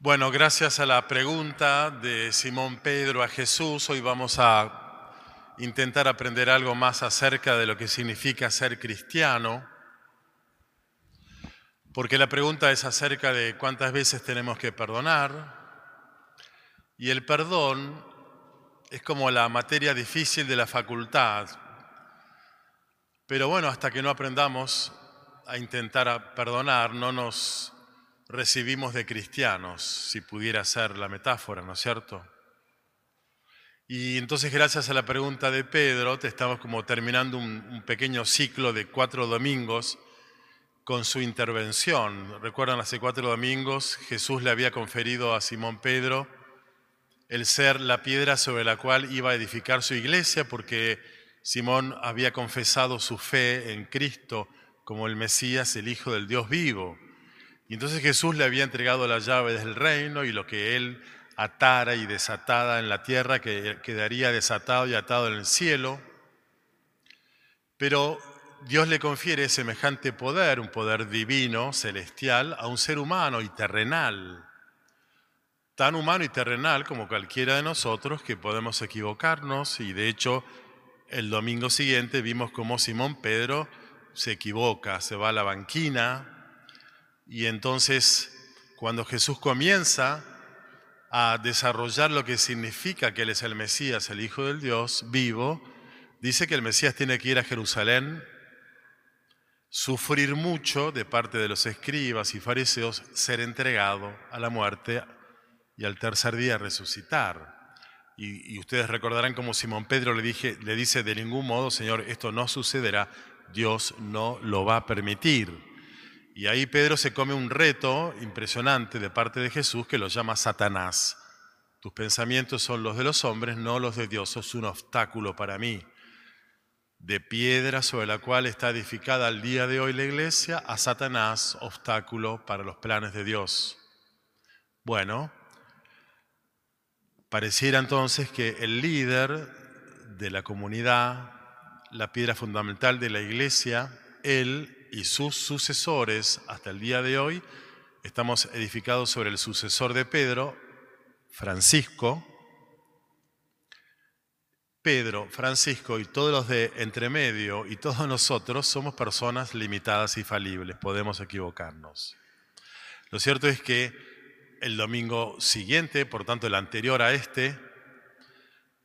Bueno, gracias a la pregunta de Simón Pedro a Jesús, hoy vamos a intentar aprender algo más acerca de lo que significa ser cristiano, porque la pregunta es acerca de cuántas veces tenemos que perdonar, y el perdón es como la materia difícil de la facultad, pero bueno, hasta que no aprendamos a intentar perdonar, no nos recibimos de cristianos, si pudiera ser la metáfora, ¿no es cierto? Y entonces gracias a la pregunta de Pedro, te estamos como terminando un, pequeño ciclo de cuatro domingos con su intervención. Recuerdan, hace cuatro domingos Jesús le había conferido a Simón Pedro el ser la piedra sobre la cual iba a edificar su iglesia, porque Simón había confesado su fe en Cristo como el Mesías, el Hijo del Dios vivo. Y entonces Jesús le había entregado la llave del reino y lo que él atara y desatada en la tierra que quedaría desatado y atado en el cielo. Pero Dios le confiere semejante poder, un poder divino, celestial, a un ser humano y terrenal. Tan humano y terrenal como cualquiera de nosotros que podemos equivocarnos y de hecho el domingo siguiente vimos cómo Simón Pedro se equivoca, se va a la banquina, y entonces, cuando Jesús comienza a desarrollar lo que significa que Él es el Mesías, el Hijo del Dios vivo, dice que el Mesías tiene que ir a Jerusalén, sufrir mucho de parte de los escribas y fariseos, ser entregado a la muerte y al tercer día resucitar. Y, ustedes recordarán como Simón Pedro le, dije, le dice, de ningún modo, Señor, esto no sucederá, Dios no lo va a permitir. Y ahí Pedro se come un reto impresionante de parte de Jesús que lo llama Satanás. Tus pensamientos son los de los hombres, no los de Dios. Sos un obstáculo para mí. De piedra sobre la cual está edificada al día de hoy la iglesia, a Satanás, obstáculo para los planes de Dios. Bueno, pareciera entonces que el líder de la comunidad, la piedra fundamental de la iglesia, él y sus sucesores hasta el día de hoy. Estamos edificados sobre el sucesor de Pedro, Francisco. Pedro, Francisco y todos los de entremedio y todos nosotros somos personas limitadas y falibles, podemos equivocarnos. Lo cierto es que el domingo siguiente, por tanto el anterior a este,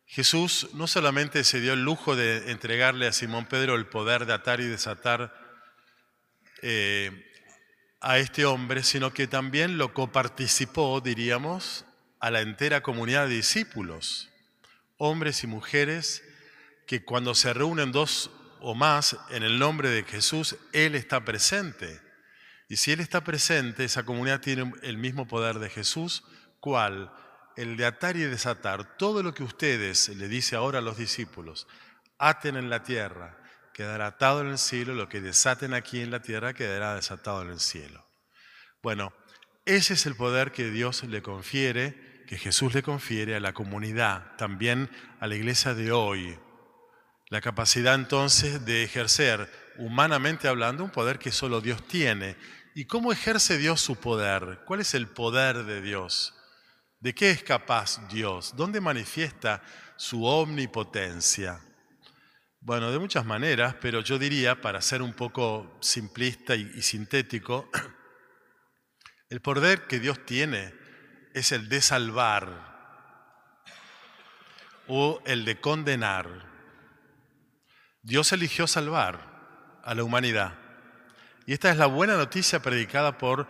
Jesús no solamente se dio el lujo de entregarle a Simón Pedro el poder de atar y desatar eh, a este hombre, sino que también lo coparticipó, diríamos, a la entera comunidad de discípulos, hombres y mujeres que cuando se reúnen dos o más en el nombre de Jesús, Él está presente. Y si Él está presente, esa comunidad tiene el mismo poder de Jesús, ¿cuál? El de atar y desatar. Todo lo que ustedes, le dice ahora a los discípulos, aten en la tierra quedará atado en el cielo, lo que desaten aquí en la tierra quedará desatado en el cielo. Bueno, ese es el poder que Dios le confiere, que Jesús le confiere a la comunidad, también a la iglesia de hoy. La capacidad entonces de ejercer, humanamente hablando, un poder que solo Dios tiene. ¿Y cómo ejerce Dios su poder? ¿Cuál es el poder de Dios? ¿De qué es capaz Dios? ¿Dónde manifiesta su omnipotencia? Bueno, de muchas maneras, pero yo diría, para ser un poco simplista y, sintético, el poder que Dios tiene es el de salvar o el de condenar. Dios eligió salvar a la humanidad. Y esta es la buena noticia predicada por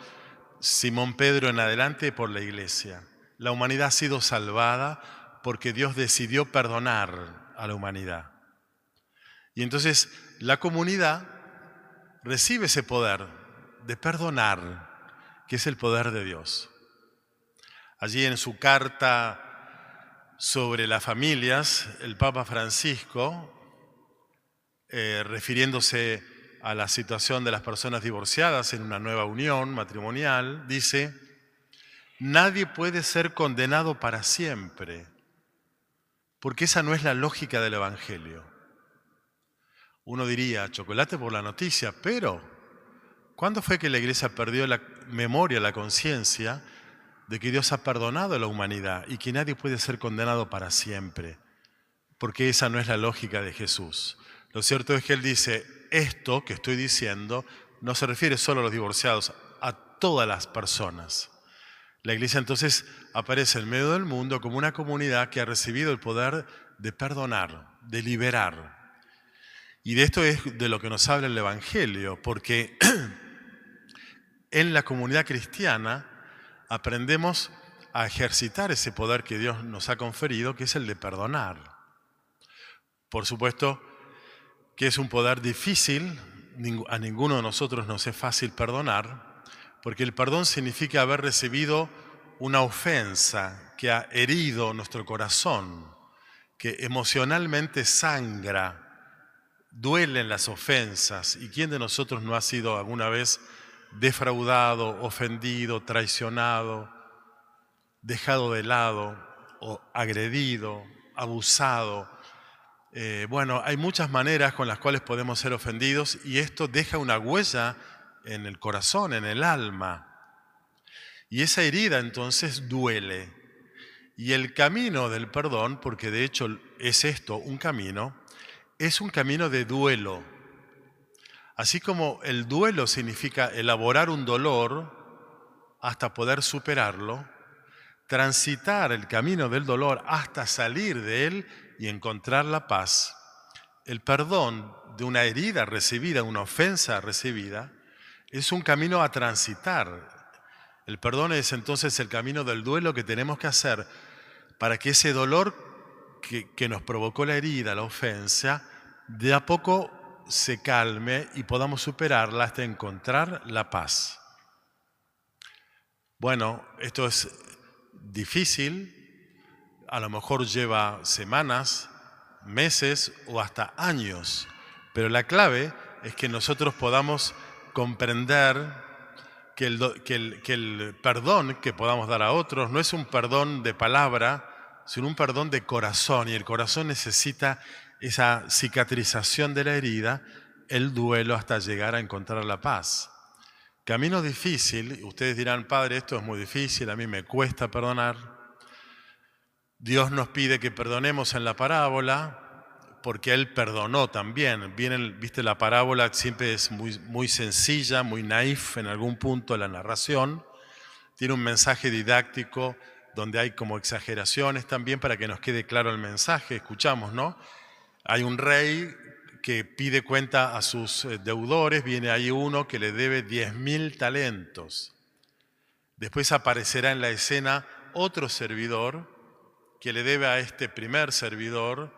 Simón Pedro en adelante por la iglesia. La humanidad ha sido salvada porque Dios decidió perdonar a la humanidad. Y entonces la comunidad recibe ese poder de perdonar, que es el poder de Dios. Allí en su carta sobre las familias, el Papa Francisco, eh, refiriéndose a la situación de las personas divorciadas en una nueva unión matrimonial, dice, nadie puede ser condenado para siempre, porque esa no es la lógica del Evangelio. Uno diría, chocolate por la noticia, pero ¿cuándo fue que la iglesia perdió la memoria, la conciencia de que Dios ha perdonado a la humanidad y que nadie puede ser condenado para siempre, porque esa no es la lógica de Jesús. Lo cierto es que Él dice, esto que estoy diciendo no se refiere solo a los divorciados, a todas las personas. La iglesia entonces aparece en medio del mundo como una comunidad que ha recibido el poder de perdonar, de liberar. Y de esto es de lo que nos habla el Evangelio, porque en la comunidad cristiana aprendemos a ejercitar ese poder que Dios nos ha conferido, que es el de perdonar. Por supuesto que es un poder difícil, a ninguno de nosotros nos es fácil perdonar, porque el perdón significa haber recibido una ofensa que ha herido nuestro corazón, que emocionalmente sangra, duelen las ofensas. ¿Y quién de nosotros no ha sido alguna vez defraudado, ofendido, traicionado, dejado de lado o agredido, abusado? Eh, bueno, hay muchas maneras con las cuales podemos ser ofendidos y esto deja una huella en el corazón, en el alma. Y esa herida entonces duele. Y el camino del perdón, porque de hecho es esto, un camino, es un camino de duelo. Así como el duelo significa elaborar un dolor hasta poder superarlo, transitar el camino del dolor hasta salir de él y encontrar la paz, el perdón de una herida recibida, una ofensa recibida, es un camino a transitar. El perdón es entonces el camino del duelo que tenemos que hacer para que ese dolor que, nos provocó la herida, la ofensa, de a poco se calme y podamos superarla hasta encontrar la paz. Bueno, esto es difícil, a lo mejor lleva semanas, meses o hasta años, pero la clave es que nosotros podamos comprender que el, que el, perdón que podamos dar a otros no es un perdón de palabra, sino un perdón de corazón, y el corazón necesita esa cicatrización de la herida, el duelo hasta llegar a encontrar la paz. Camino difícil, ustedes dirán, Padre, esto es muy difícil, a mí me cuesta perdonar. Dios nos pide que perdonemos en la parábola porque Él perdonó también. Viene, viste, la parábola siempre es muy, muy sencilla, muy naif en algún punto de la narración. Tiene un mensaje didáctico donde hay como exageraciones también para que nos quede claro el mensaje. Escuchamos, ¿no? Hay un rey que pide cuenta a sus eh, deudores, viene ahí uno que le debe 10.000 talentos. Después aparecerá en la escena otro servidor que le debe a este primer servidor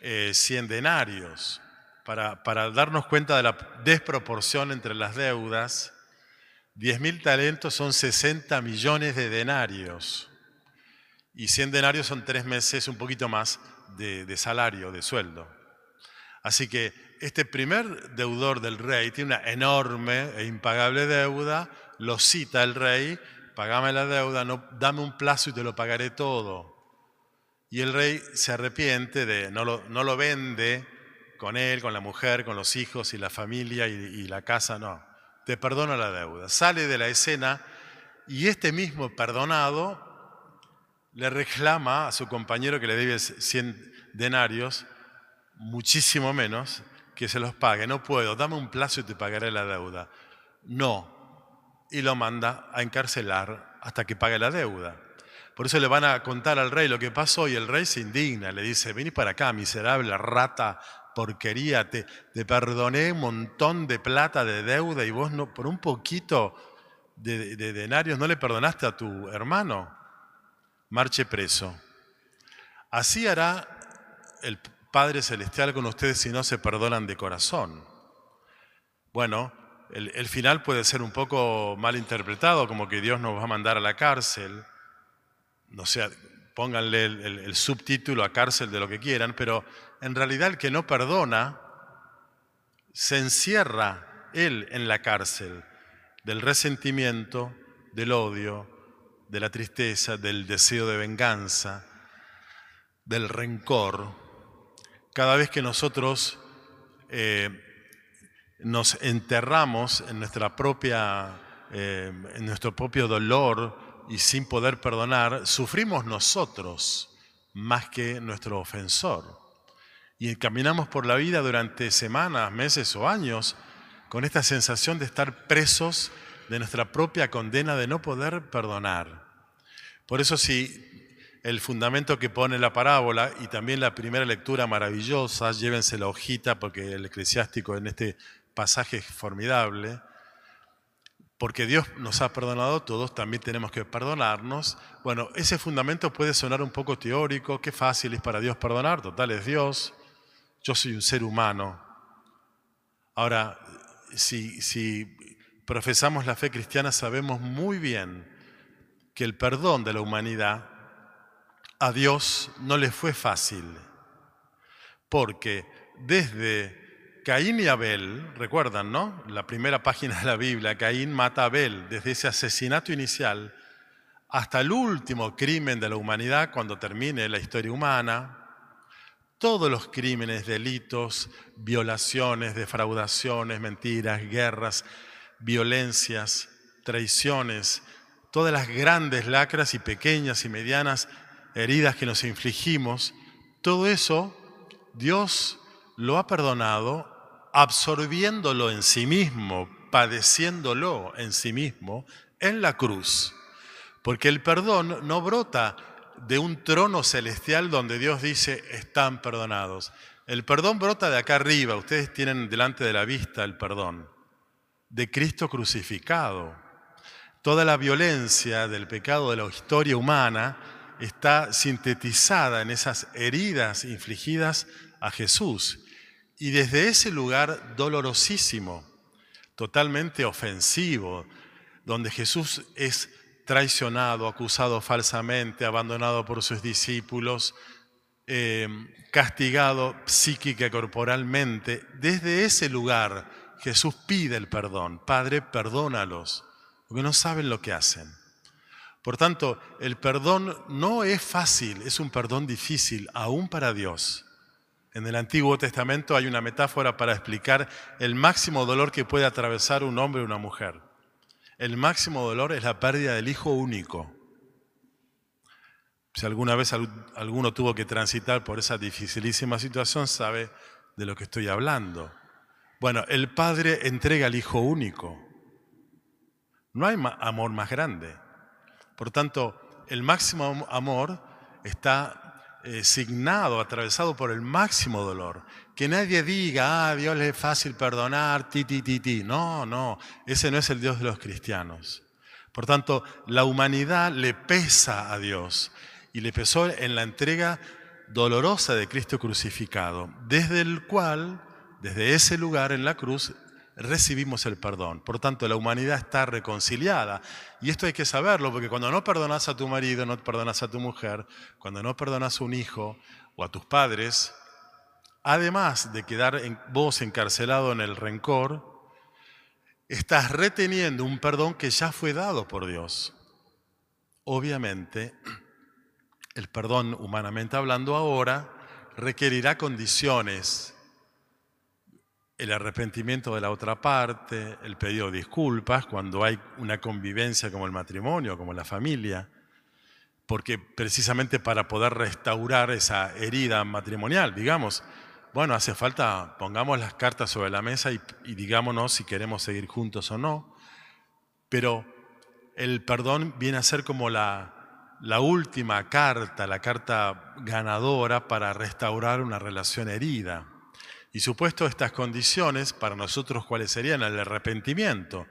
100 eh, denarios, para, para, darnos cuenta de la desproporción entre las deudas. 10.000 talentos son 60 millones de denarios y 100 denarios son tres meses, un poquito más, de, salario, de sueldo. Así que este primer deudor del rey tiene una enorme e impagable deuda, lo cita el rey, pagame la deuda, no, dame un plazo y te lo pagaré todo. Y el rey se arrepiente de, no lo, no lo vende con él, con la mujer, con los hijos y la familia y, la casa, no. Te perdono la deuda. Sale de la escena y este mismo perdonado le reclama a su compañero que le debe 100 denarios, muchísimo menos, que se los pague. No puedo, dame un plazo y te pagaré la deuda. No. Y lo manda a encarcelar hasta que pague la deuda. Por eso le van a contar al rey lo que pasó y el rey se indigna, le dice, vení para acá, miserable rata, porquería, te, perdoné un montón de plata de deuda y vos no, por un poquito de denarios no le perdonaste a tu hermano. Marche preso. Así hará el Padre Celestial con ustedes si no se perdonan de corazón. Bueno, el, final puede ser un poco mal interpretado, como que Dios nos va a mandar a la cárcel no sé, pónganle el, subtítulo a cárcel de lo que quieran, pero en realidad el que no perdona se encierra él en la cárcel del resentimiento, del odio, de la tristeza, del deseo de venganza, del rencor. Cada vez que nosotros eh, nos enterramos en, nuestra propia, eh, en nuestro propio dolor, y sin poder perdonar, sufrimos nosotros más que nuestro ofensor. Y caminamos por la vida durante semanas, meses o años con esta sensación de estar presos de nuestra propia condena de no poder perdonar. Por eso si el fundamento que pone la parábola y también la primera lectura maravillosa, llévense la hojita porque el eclesiástico en este pasaje es formidable, porque Dios nos ha perdonado todos, también tenemos que perdonarnos. Bueno, ese fundamento puede sonar un poco teórico, qué fácil es para Dios perdonar, total es Dios, yo soy un ser humano. Ahora, si, si profesamos la fe cristiana, sabemos muy bien que el perdón de la humanidad a Dios no le fue fácil, porque desde Caín y Abel, recuerdan, ¿no? La primera página de la Biblia, Caín mata a Abel, desde ese asesinato inicial hasta el último crimen de la humanidad cuando termine la historia humana, todos los crímenes, delitos, violaciones, defraudaciones, mentiras, guerras, violencias, traiciones, todas las grandes lacras y pequeñas y medianas heridas que nos infligimos, todo eso Dios lo ha perdonado absorbiéndolo en sí mismo, padeciéndolo en sí mismo en la cruz. Porque el perdón no brota de un trono celestial donde Dios dice, están perdonados. El perdón brota de acá arriba, ustedes tienen delante de la vista el perdón, de Cristo crucificado. Toda la violencia del pecado de la historia humana está sintetizada en esas heridas infligidas a Jesús. Y desde ese lugar dolorosísimo, totalmente ofensivo, donde Jesús es traicionado, acusado falsamente, abandonado por sus discípulos, eh, castigado psíquica y corporalmente, desde ese lugar Jesús pide el perdón. Padre, perdónalos, porque no saben lo que hacen. Por tanto, el perdón no es fácil, es un perdón difícil, aún para Dios. En el Antiguo Testamento hay una metáfora para explicar el máximo dolor que puede atravesar un hombre o una mujer. El máximo dolor es la pérdida del hijo único. Si alguna vez alguno tuvo que transitar por esa dificilísima situación, sabe de lo que estoy hablando. Bueno, el padre entrega al hijo único. No hay amor más grande. Por tanto, el máximo amor está eh, signado, atravesado por el máximo dolor. Que nadie diga, ah, Dios le es fácil perdonar, ti, ti, ti, ti. No, no, ese no es el Dios de los cristianos. Por tanto, la humanidad le pesa a Dios y le pesó en la entrega dolorosa de Cristo crucificado, desde el cual, desde ese lugar en la cruz, recibimos el perdón. Por tanto, la humanidad está reconciliada. Y esto hay que saberlo, porque cuando no perdonas a tu marido, no perdonas a tu mujer, cuando no perdonas a un hijo o a tus padres, además de quedar vos encarcelado en el rencor, estás reteniendo un perdón que ya fue dado por Dios. Obviamente, el perdón, humanamente hablando ahora, requerirá condiciones el arrepentimiento de la otra parte, el pedido de disculpas cuando hay una convivencia como el matrimonio, como la familia, porque precisamente para poder restaurar esa herida matrimonial, digamos, bueno, hace falta, pongamos las cartas sobre la mesa y, digámonos si queremos seguir juntos o no, pero el perdón viene a ser como la, la última carta, la carta ganadora para restaurar una relación herida. Y supuesto estas condiciones, para nosotros, ¿cuáles serían? El arrepentimiento.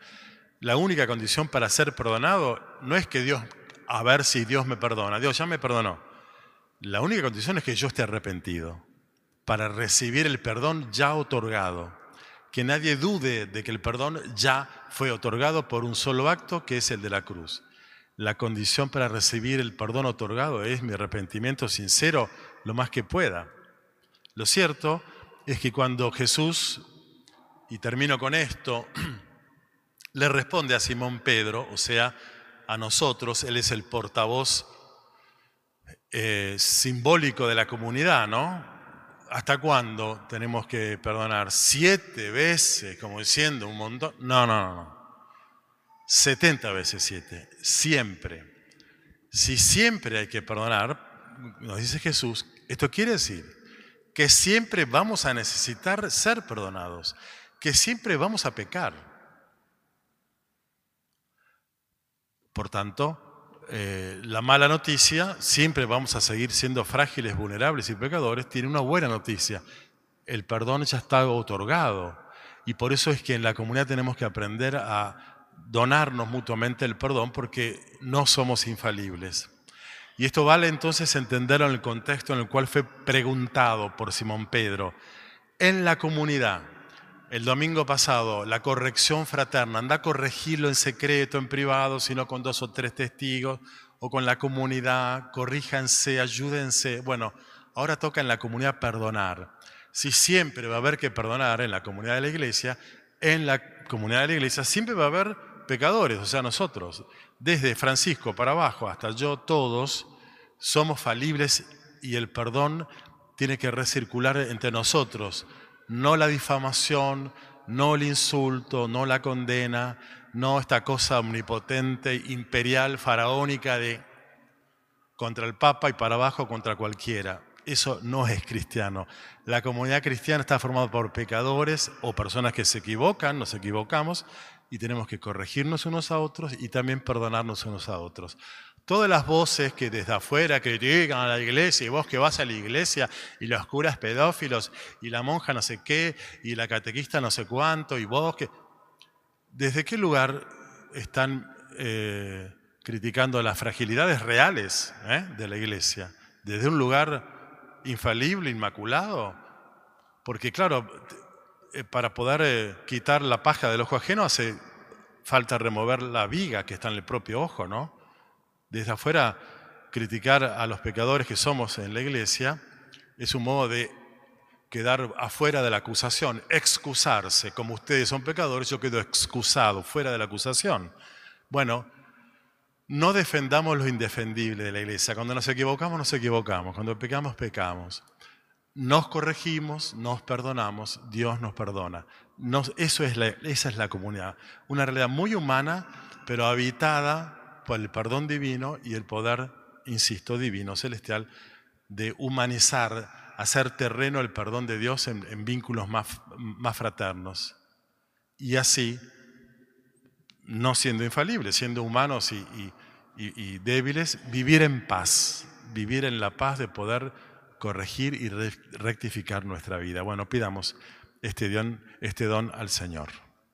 La única condición para ser perdonado no es que Dios, a ver si Dios me perdona. Dios ya me perdonó. La única condición es que yo esté arrepentido para recibir el perdón ya otorgado. Que nadie dude de que el perdón ya fue otorgado por un solo acto, que es el de la cruz. La condición para recibir el perdón otorgado es mi arrepentimiento sincero lo más que pueda. Lo cierto es que cuando Jesús, y termino con esto, le responde a Simón Pedro, o sea, a nosotros, él es el portavoz eh, simbólico de la comunidad, ¿no? ¿Hasta cuándo tenemos que perdonar? ¿Siete veces, como diciendo un montón? No, no, no, no. 70 veces siete, siempre. Si siempre hay que perdonar, nos dice Jesús, esto quiere decir que siempre vamos a necesitar ser perdonados, que siempre vamos a pecar. Por tanto, eh, la mala noticia, siempre vamos a seguir siendo frágiles, vulnerables y pecadores, tiene una buena noticia. El perdón ya está otorgado. Y por eso es que en la comunidad tenemos que aprender a donarnos mutuamente el perdón porque no somos infalibles. Y esto vale entonces entenderlo en el contexto en el cual fue preguntado por Simón Pedro. En la comunidad, el domingo pasado, la corrección fraterna, anda a corregirlo en secreto, en privado, sino con dos o tres testigos, o con la comunidad, corríjanse, ayúdense. Bueno, ahora toca en la comunidad perdonar. Si siempre va a haber que perdonar en la comunidad de la iglesia, en la comunidad de la iglesia siempre va a haber pecadores, o sea, nosotros, desde Francisco para abajo hasta yo, todos somos falibles y el perdón tiene que recircular entre nosotros, no la difamación, no el insulto, no la condena, no esta cosa omnipotente, imperial, faraónica de contra el Papa y para abajo contra cualquiera. Eso no es cristiano. La comunidad cristiana está formada por pecadores o personas que se equivocan, nos equivocamos, y tenemos que corregirnos unos a otros y también perdonarnos unos a otros. Todas las voces que desde afuera critican a la iglesia y vos que vas a la iglesia y los curas pedófilos y la monja no sé qué y la catequista no sé cuánto y vos que... ¿Desde qué lugar están eh, criticando las fragilidades reales eh, de la iglesia? ¿Desde un lugar infalible, inmaculado? Porque claro, eh, para poder eh, quitar la paja del ojo ajeno hace falta remover la viga que está en el propio ojo, ¿no? Desde afuera, criticar a los pecadores que somos en la iglesia es un modo de quedar afuera de la acusación, excusarse. Como ustedes son pecadores, yo quedo excusado, fuera de la acusación. Bueno, no defendamos lo indefendible de la iglesia. Cuando nos equivocamos, nos equivocamos. Cuando pecamos, pecamos nos corregimos, nos perdonamos, Dios nos perdona. eso es esa es la comunidad. Una realidad muy humana, pero habitada por el perdón divino y el poder, insisto, divino, celestial, de humanizar, hacer terreno el perdón de Dios en, vínculos más, más fraternos. Y así, no siendo infalibles, siendo humanos y débiles, vivir en paz, vivir en la paz de poder corregir y rectificar nuestra vida. Bueno, pidamos este don, este don al Señor.